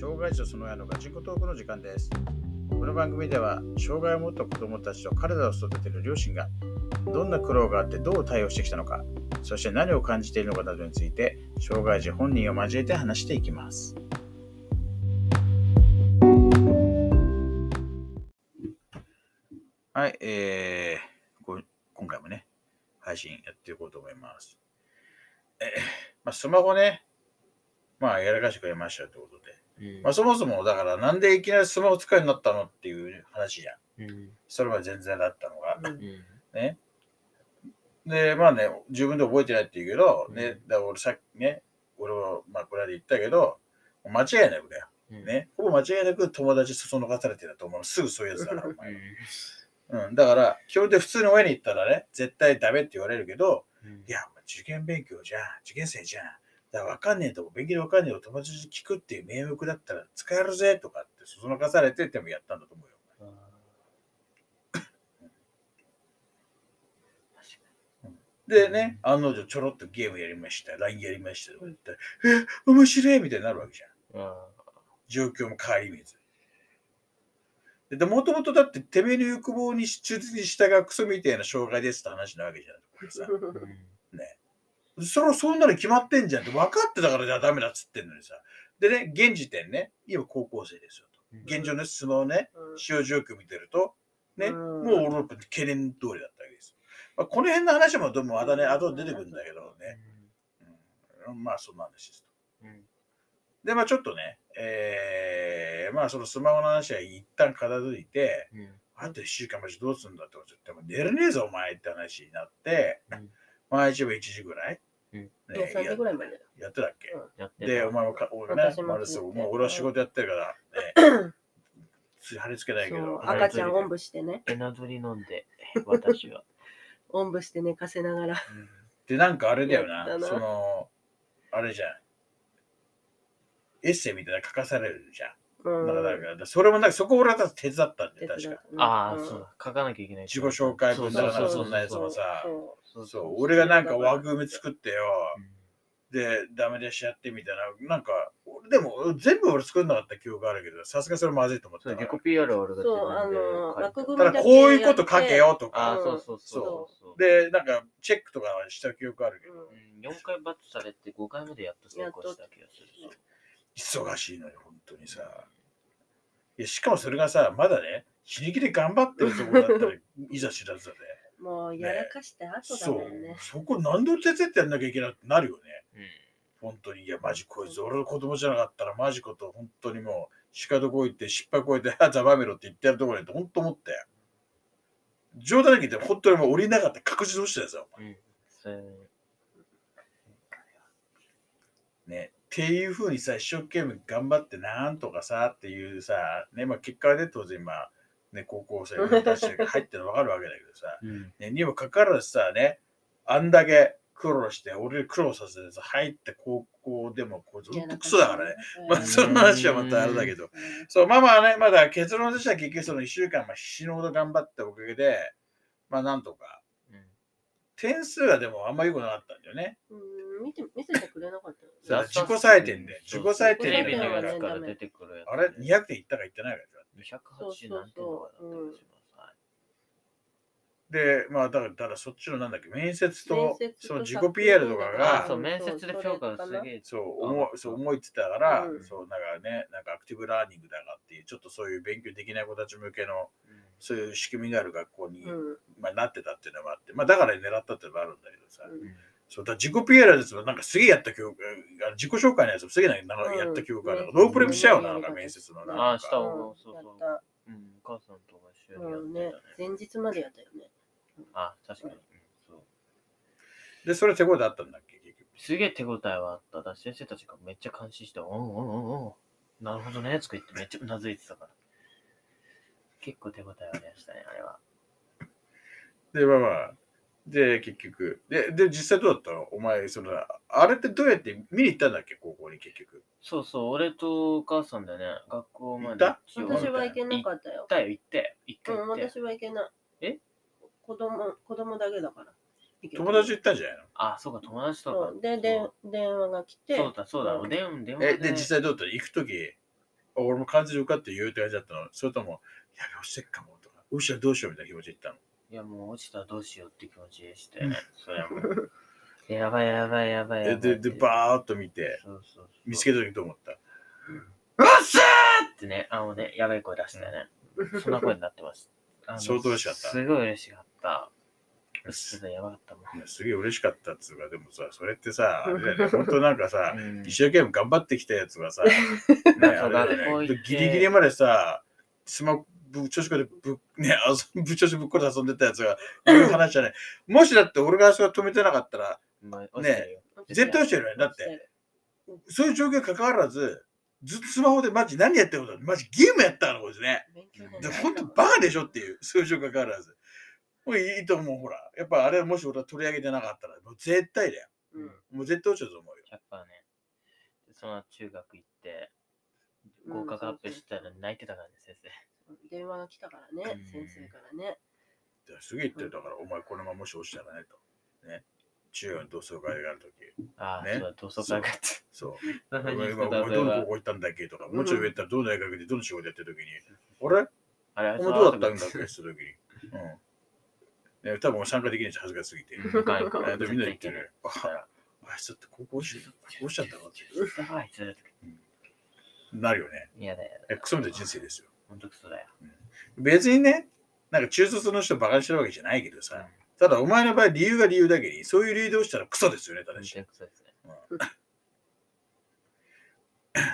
障害児とその親のガチンコトークの時間です。この番組では、障害を持った子供たちと体を育てる両親が、どんな苦労があってどう対応してきたのか、そして何を感じているのかなどについて、障害児本人を交えて話していきます。はい、えー、こ今回もね、配信やっていこうと思います。えまあ、スマホね、まあ、やらかしてくれましたということで、うんまあ、そもそもだからなんでいきなりスマホ使うようになったのっていう話じゃん。うんそれは全然だったのが。うんね。で、まあね、自分で覚えてないって言うけど、うんね、だから俺さっきね、俺は、まあこれで言ったけど、間違いなくだよ。うんね。ほぼ間違いなく友達そそのかされてると思う。すぐそういうやつだから、おう前。んうん。だから、基本で普通の親に言ったらね、絶対ダメって言われるけど、うんいや、受験勉強じゃん、受験生じゃん。だから分かんねえとこ、勉強で分かんねえと友達に聞くっていう名目だったら使えるぜとかってそそのかされてでもやったんだと思うよ。でね、案の定ちょろっとゲームやりました、LINE やりましたとか言ったら、え、面白いみたいになるわけじゃん。あ状況も変わり見ず。で、もともとだっててめえの欲望に忠実に従うクソみたいな障害ですって話なわけじゃん。それはそんなの決まってんじゃんって分かってたからじゃあダメだっつってんのにさ。でね、現時点ね、今高校生ですよと。現状のスマホね、使用状況見てると、ね、うん。もう俺の懸念通りだったわけです。まあ、この辺の話もどうもまたね、後で出てくるんだけどね、うん、まあそんな話ですと。うん。で、まあちょっとね、えー、まあそのスマホの話は一旦片付いて、うん。あと1週間マジどうすんだって言っても寝れねえぞお前って話になって、うん。毎日は1時ぐらい、うん。ねいや3時ぐらいまで。ややってたっけ、やってた。で、お前もか、俺ね、私もあれもう俺は仕事やってるから、ね、つ貼り付けないけそうど、赤ちゃんおんぶしてね、エナドリ飲んで、私は。おんぶして寝かせながら。うん。で、なんかあれだよな、やったな。その、あれじゃん。エッセイみたいなの書かされるじゃん。うん。だから、だからそれもなんか、そこ俺は手伝ったんで、確か。ああ、そう。だ。書かなきゃいけない。自己紹介文だからそうそんなやつもさ。そそうそう、俺がなんか枠組み作ってよ、うん。で、ダメ出しやってみたいな、なんか、俺でも全部俺作んなかった記憶あるけど、さすがにそれまずいと思ったそう、から自己 PR は俺がそう、あの、枠組みただこういうこと書けよとか、そうそうそうそう。で、なんかチェックとかはした記憶あるけど、うん。うん、4回バッチされて5回目でやっと成功した気がする。忙しいのに、本当にさ。いや、しかもそれがさ、まだね、死に気で頑張ってるところだったら、いざ知らずだね。もうやらかして後だそうもんね。。そこ何で手伝ってやんなきゃいけないってなるよね。うん本当に。いや、マジこいつ、俺の子供じゃなかったら、マジこと、本当にもう、鹿どこ行って、失敗こえて、あ、ざまめろって言ってやるところにって、本当思ったよ。冗談だけ言って、本当にもう降りなかった確実に落ちたやつだよ、お前うん。ね。っていうふうにさ、一生懸命頑張って、なんとかさ、っていうさ、ね、まあ結果はね、当然まあ、ね、高校生のたちが入ってるの分かるわけだけどさ、うん。ね、にもかかわらずさ、ね、あんだけ苦労して、俺苦労させてさ、入って高校でも、こいつほんとクソだからね。まあ、その話はまたあれだけど。そう、まあまあね、まだ結論としては結局その1週間、まあ、死ぬほど頑張ったおかげで、まあなんとか、うん点数はでもあんま良くなかったんだよね。うん、見て、見せてくれなかった自己採点で。自己採テレビの点でだやつから出てくるやつ。あれ ?200 点いったかいってないか280何点とかだったりします。はい。で、まあだから、ただそっちのなんだっけ、面接と面接、とその自己 PR とかあ、がそ、う、面接で評価がすげえ。そう、思い、そう思いってたから、うん。そう、なんかね、なんかアクティブラーニングだかっていう、ちょっとそういう勉強できない子たち向けの、そういう仕組みがある学校に、うん。まあ、なってたっていうのもあって、まあ、だから狙ったっていうのもあるんだけどさ、うんそうだ自己 PR ですもなんかすげえやった記憶、自己紹介のやつもすげえなんかやった記憶がある、うんロープレイしちゃうな、なんか面接のな。あしたわ。そうそう。うん、お母さんとか一緒にやってたね。、前日までやったよね。あ、確かに。うんそうで、それ手応えあったんだっけ、結局。すげえ手応えはあった。だし先生たちがめっちゃ監視して、おんおんおんおん。なるほどね、とか言ってめっちゃうなずいてたから。結構手応えありましたね、あれは。で、まあまあ、で、結局。で、で実際どうだったの？お前、その、あれってどうやって見に行ったんだっけ、高校に結局。そうそう、俺とお母さんでね、学校ま行っでた私は行けなかったよ行っ。たよ、行って。行って。私は行けない。え？子供、子供だけだから。友達行ったんじゃないの？あ、そうか、友達とかそ。うで、で、電話が来て。そうだ、そうだ、うん電電話え、で、実際どうだった？の行くとき、俺も完全に受かって言うって感じだったの。それとも、やべ、落ちてっかもとか、落ちたらどうしようみたいな気持ちで言ったの？いや、もう落ちたらどうしようって気持ちでしたよね。それはもう。やばいやばいやばいやばいって。で、で、バーっと見て、そうそうそう見つけた時どう思った？うっしゃーってね、あのね、やばい声出したよね。そんな声になってます。あの相当嬉しかったすごい嬉しかった。うっすやばかったもん。いやすげえ嬉しかったっつうか、でもさ、それってさ、あれだよね、本当なんかさ、うん一生懸命頑張ってきたやつがさ、ね、あれだ学校行ってよね、ギリギリまでさ、スマホ、ぶ調子こでぶ、ね、遊ぶ調子ぶっこで遊んでたやつが、こういう話じゃない。もしだって俺があそこ止めてなかったら、まあ落ちてるよ絶対落ちてるよね。だって、そういう状況に関わらず、ずっとスマホでマジ何やってることマジゲームやったのこいつね。本当バカでしょっていう、そういう状況に関わらず。もういいと思う、ほら。やっぱあれもし俺は取り上げてなかったら、もう絶対だよ。うん。もう絶対落ちたと思うよ。100%ね。でその後中学行って、合格発表したら泣いてたからね、先生。電話が来たからねうん、先生からね。ですげえ言ってるだから、お前このままもし落ちたらねと。ね。中学の同窓会があるとき。ああ、ねそうだ、同窓会があって。そう。何お前に使った今お前どの高そ校行ったんだっけとか、うんもうちょい上行ったらどの大学でどの仕事やってるときに、あれ？あれ、お前どうだったんだっけ？って言ったときに。うん。ね、多分俺参加できないし恥ずかしすぎて。でみんな言ってる。ああいつだって高校落ちた落ちちゃったのってなるよね。嫌だよ。えクソみたいな人生ですよ。ほんとクソだよ。別にね、なんか中卒の人バカにしてるわけじゃないけどさ、ただお前の場合理由が理由だけに、そういう理由で落ちたらクソですよね、ただし。ほんとクソですね。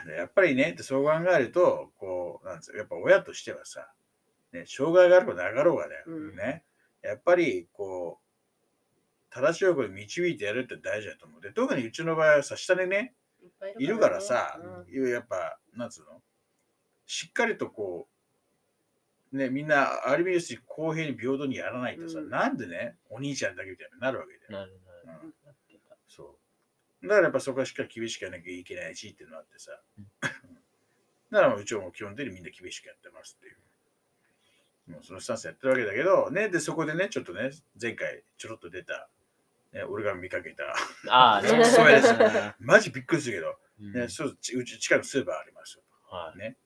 でやっぱりね、そう考えると、こう、なんですよ、やっぱ親としてはさ、ね、障害があろうがなかろうがだよ、うんね。やっぱり、こう、正しい方向に導いてやるって大事だと思う。で、特にうちの場合はさ、下にね、いるからさうん、やっぱ、なんつうのしっかりとこう、ね、みんな、ある意味です公平に平等にやらないとさ、うんなんでね、お兄ちゃんだけみたいになるわけだよ。なるなる。そう。だからやっぱそこはしっかり厳しくやらなきゃいけないしっていうのがあってさ。うん だからうちはもう基本的にみんな厳しくやってますっていう。もうそのスタンスやってるわけだけど、ね、で、そこでね、ちょっとね、前回ちょろっと出た、ね、俺が見かけた、ああ、ね。そうですね。マジびっくりするけど、うんね、そうちうち近くのスーパーありますよ。はい。ね。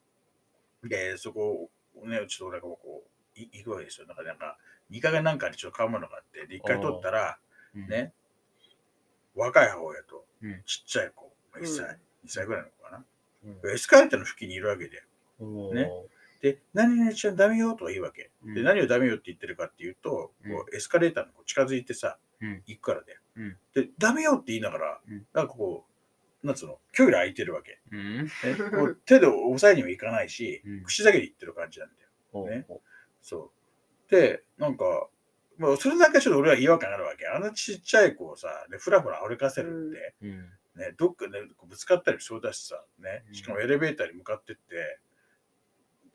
で、そこをね、ちょっと俺がこう、い行くわけですよ。なんか、なんか、2回なんかにちょっと買うものがあって、で、1回取ったら、うんね、若い母親とうんちっちゃい子、1歳、うん2歳ぐらいの子かな。うんエスカレーターの付近にいるわけで。ねで、何々ちゃんダメよとか言うわけ。で、うん何をダメよって言ってるかっていうと、うんこうエスカレーターの近づいてさ、うん行くからだよ。うんで、ダメよって言いながら、うんなんかこう、なんつうの、距離空いてるわけ。うん。手で押さえにはいかないし、うん口だけで言ってる感じなんだよ。ねそう。で、なんか、まあ、それだけちょっと俺は違和感あるわけ。あのちっちゃい子をさ、でふらふら歩かせるって、うん。ね、どっかで、こうぶつかったりそうだしさ、ねう、んしかもエレベーターに向かってって、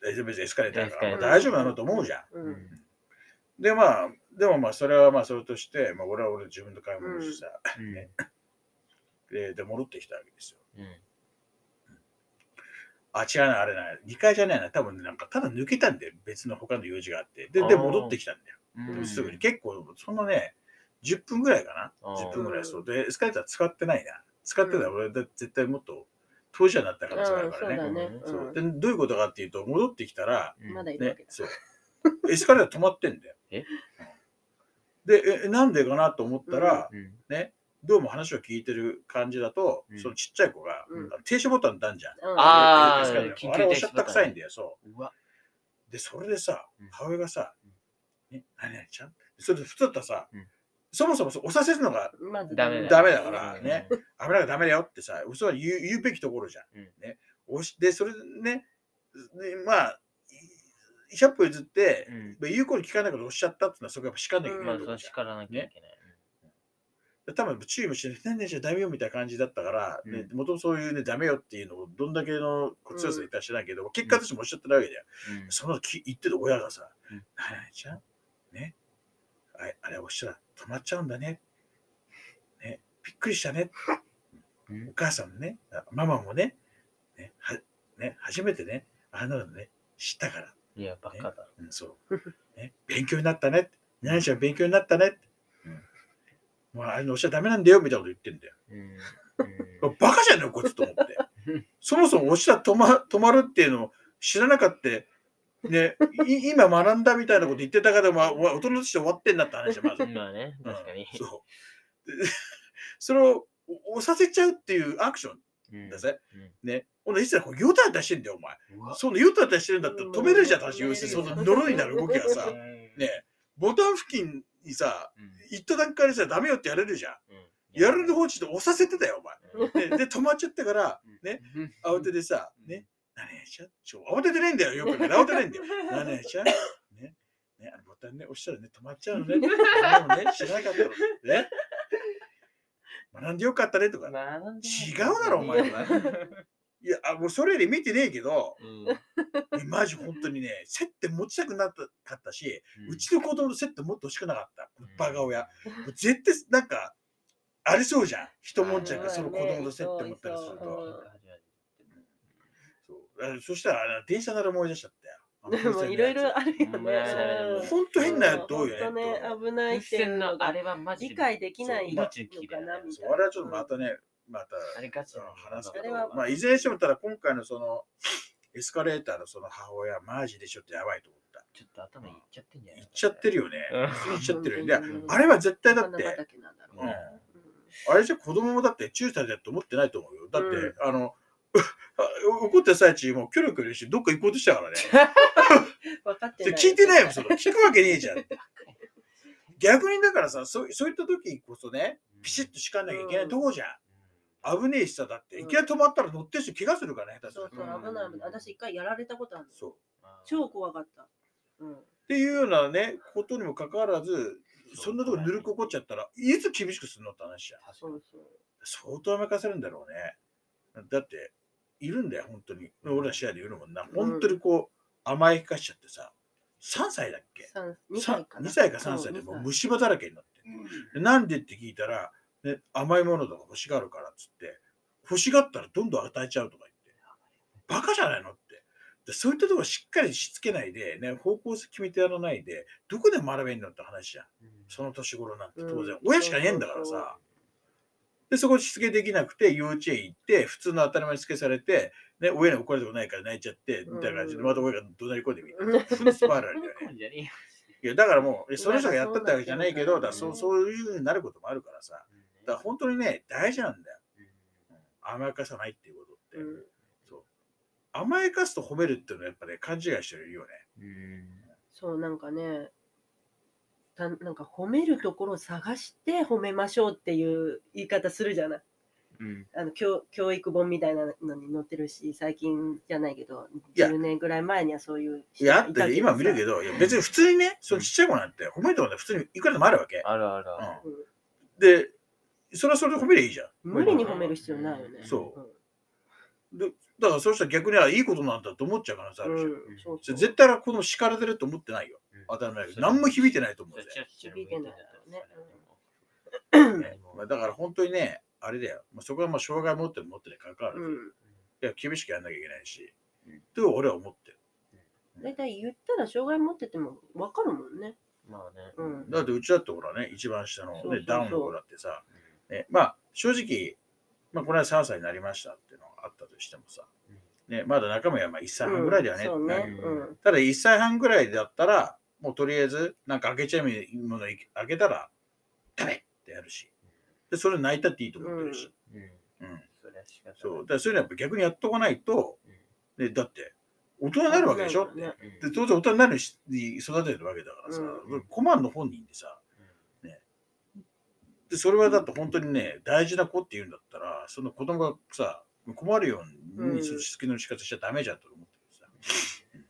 エレベーターエスカレーターだから、大丈夫なのと思うじゃん。うん。で、まあ、でもまあ、それはまあ、それとして、まあ、俺は俺自分で買い物してさ、うん。ねで、で、戻ってきたわけですよ。うん。あ、違うな、あれな、2階じゃないな、多分なんか、ただ抜けたんだよ。別の他の用事があって。で、で、戻ってきたんだよ。うんすぐに。結構、そんなね、10分ぐらいかな。あー10分ぐらい。そう。で、エスカレーター使ってないな。使ってたら俺だ絶対もっと当事者になった可能性があるからね。そうでどういうことかっていうと、戻ってきたら、うんまだいるわけ、だ。ねそう。エスカレーター止まってんだよ。で、え、なんでかなと思ったら、うん。どうも話を聞いてる感じだと、うん。そのちっちゃい子が、うん。あの停止ボタンってあるじゃん。うん。ああれおっしゃった臭いんだよ、そう。わ。う。で、それでさうん、母親がさ、え、何々ちゃん？それで普通だったらさ、うん。そもそもそうおさせるのがまずダメだ。よ。ダメだからねうん。危なくダメだよってさ、嘘は言う言うべきところじゃん。うん。ね、おしで、それでね、でまあ、い100歩譲って、うん。言うこと聞かないことおっしゃったっていうのはそこやっぱ叱んなきゃいけまないところじゃん。う叱らなきゃいけない。で多分注意もして、何々じゃダメよみたいな感じだったから、うんね、もともとそういうね、ダメよっていうのをどんだけの強さで言ったら知らないけど、結果としてもおっしゃってるわけだよ。うんそのき言ってる親がさ、うん何々ちゃん、ね、あれあれ押したら止まっちゃうんだね。ね、びっくりしたね。うんお母さんもね、あママもね、ね、はね初めてね、あんなのね、知ったから。いや、バカだ。うん、そう。ね、勉強になったね。何々ちゃん勉強になったね。うん。もうあれのおっしゃダメなんだよ、みたいなこと言ってんだよ。うん。バカじゃねえよ、こいつと思って。そもそも押したら止ま止まるっていうのを知らなかった。ね、い今学んだみたいなこと言ってたから、まあ、大人として終わってんだって話まず。まあね、確かに。うんそう。でそれを押させちゃうっていうアクションうんだぜ。うんね。ほんで、いつらこう、ヨタヨタしてんだよ、お前。そのヨタヨタしてるんだったら止めるじゃん、私。要するに、その呪いになる動きがさ、うんね、ボタン付近にさ、うん行った段階でさ、ダメよってやれるじゃん。うんやるの放置で押させてたよ、おうん前。ね、で、止まっちゃったから、ね、慌ててさ、ね、何やちゃちょ、慌ててないんだよ、よくね、慌てないんだよ。何やちゃね、ね、あのボタンね、押したらね、止まっちゃうのね。で もね、知らなかったの。ね。学んでよかったねとか。違うだろお前いや、あもうそれより見てねえけど、うんえマジ本当にね、接点持ちたくなかったし、うんうちの子供と接点もっと欲しくなかった。バカ親。もう絶対、なんか、ありそうじゃん。一もんちゃんがその子供と接点持ったりするそうと。そうそうあそしたら、あの電車なら思い出しちゃったよ。でもいろいろあるよね。ねほんと変なやつ多いよね危ないっていうのがのあれはマジで理解できないのかなみたいな。そうあれはちょっとまたね、また話すけどあれは、まあ、いずれにしてもただ今回のそのエスカレーターのその母親、マジでちょっとやばいと思った。ちょっと頭いっちゃってんじゃない言っちゃってるよね。うん普通に言っちゃってるよね。うんであれは絶対だっ花て。あれじゃ子供もだって注意されてると思ってないと思うよ。だって、うんあの、怒った最中もうキョロキョロしてどっか行こうとしたからね。分かってでない。聞いてないよ、その。聞くわけねえじゃん。逆にだからさ、そうそういった時こそね、ピシッと叱んなきゃいけないとこじゃん。危ねえしさ、だって、いきなり止まったら乗ってる人怪我するからね、そうそう、危ない危ない。私一回やられたことあるの。そう。超怖かった。うん。っていうようなね、ことにもかかわらず、そんなとこぬるく怒っちゃったら、いつ厳しくするのって話じゃん。そうそう。相当甘やかせるんだろうね。だって、いるんだよ、本当に。俺ら試合でいるもんな。本当にこう、甘やかしちゃってさ、3歳だっけ？三二さ歳かな。2歳か3歳でもう虫歯だらけになって。でなんでって聞いたら、ね、甘いものとか欲しがるからっつって、欲しがったらどんどん与えちゃうとか言って、バカじゃないのって。でそういったところしっかりしつけないで、ね、方向性決めてやらないで、どこで学べんのって話じゃん。その年頃なんて当然、うん親しかねえんだからさ。で、そこしつけできなくて、幼稚園行って、普通の当たり前にしつけされて、ね、親に怒られたことないから泣いちゃって、みたいな感じで、うんまた親が怒鳴り込んでみたいうんな。フルスパイラルだよね。いや、だからもう、えその人がやったってわけじゃないけど、だそそううそういうふうになることもあるからさ。えよだから本当にね、大事なんだよ。甘やかさないっていうことって。うんそう甘やかすと褒めるっていうのはやっぱね、勘違いしてるよね。うんそう、なんかね、たなんか褒めるところを探して褒めましょうっていう言い方するじゃない。うんあの教教育本みたいなのに載ってるし、最近じゃないけど、いや10年ぐらい前にはそういういや、あってね今見るけど。ど、いや別に普通にね、そのちっちゃい子なんて褒めるとこね、普通にいくらでもあるわけ。あるあるある。うんで、それはそれで褒めりゃいいじゃん。無理に褒める必要ないよね。そうでだからそうしたら逆にはいいことなんだと思っちゃう可能性あうん。るじゃん。うんそうそう絶対子供叱られてると思ってないよ。当たり前。何も響いてないと思うぜ。響いてないだろうねねまあ、だから本当にね、あれだよ。まあ、そこはまあ障害持ってる持ってる関わらず、うん。いや、厳しくやんなきゃいけないし、うんと俺は思ってる。大体言ったら障害持ってても分かるもんね。まあね。うんだってうちだってほらね、一番下の、ね、そうそうそうダウンの子だってさ、ね、まあ正直、まあこの間3歳になりましたっていうのがあったとしてもさ、ね、まだ中身はまあ1歳半ぐらいだよね。そうね。ううん。ただ1歳半ぐらいだったら、もうとりあえず、なんか開けちゃうもの開けたら、ダメってやるし、でそれ泣いたっていいと思ってるし、うん。うん。それは仕方ない。そう。だからそういうのはやっぱ逆にやっとかないと、ね、だって、大人になるわけでしょ。って。危ないかうんで当然大人になるしに育てるわけだからさ、うん。困るの本人でさ、でそれはだって本当にね、大事な子って言うんだったら、その子供がさ、困るようにするしつけの仕方しちゃダメじゃんと思ってるさ。うん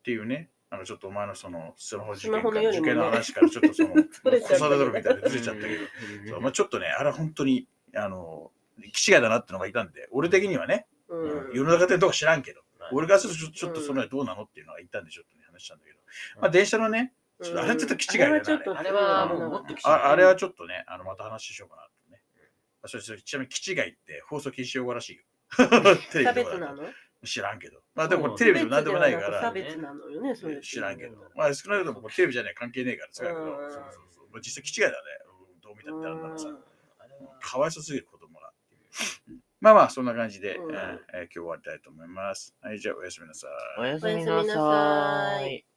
っていうね、あのちょっとお前のそのスマホ事件からね。受験の話からちょっとその子育てドルみたいでずれちゃったけど、そうまあ、ちょっとね、あれは本当に、あの、気違いだなってのがいたんで、俺的にはね、うん。世の中でどうか知らんけど、はい俺がするとちょっとそのどうなのっていうのがいたんでちょっとね話したんだけど、まあ電車のね、うんちょっとあれちょっと気違いだよねあれはちょっとあれはもうもっとああれはちょっとね、あのまた話しようかなとね。あそれそれちなみに気違いって放送禁止用語らしいよ。テレ差ビとかだと別なの？知らんけど。まあでもテレビでもなんでもないから差、別なのよね、それ。知らんけど。まあ少なくともテレビじゃない関係ねえから使うそうそうそうまあ実際気違いだね。うんどう見たってあんなのさ、かわいそうすぎる子供が。まあまあ、そんな感じで、うんえーえー今日終わりたいと思います。はい、じゃあおやすみなさい。おやすみなさい。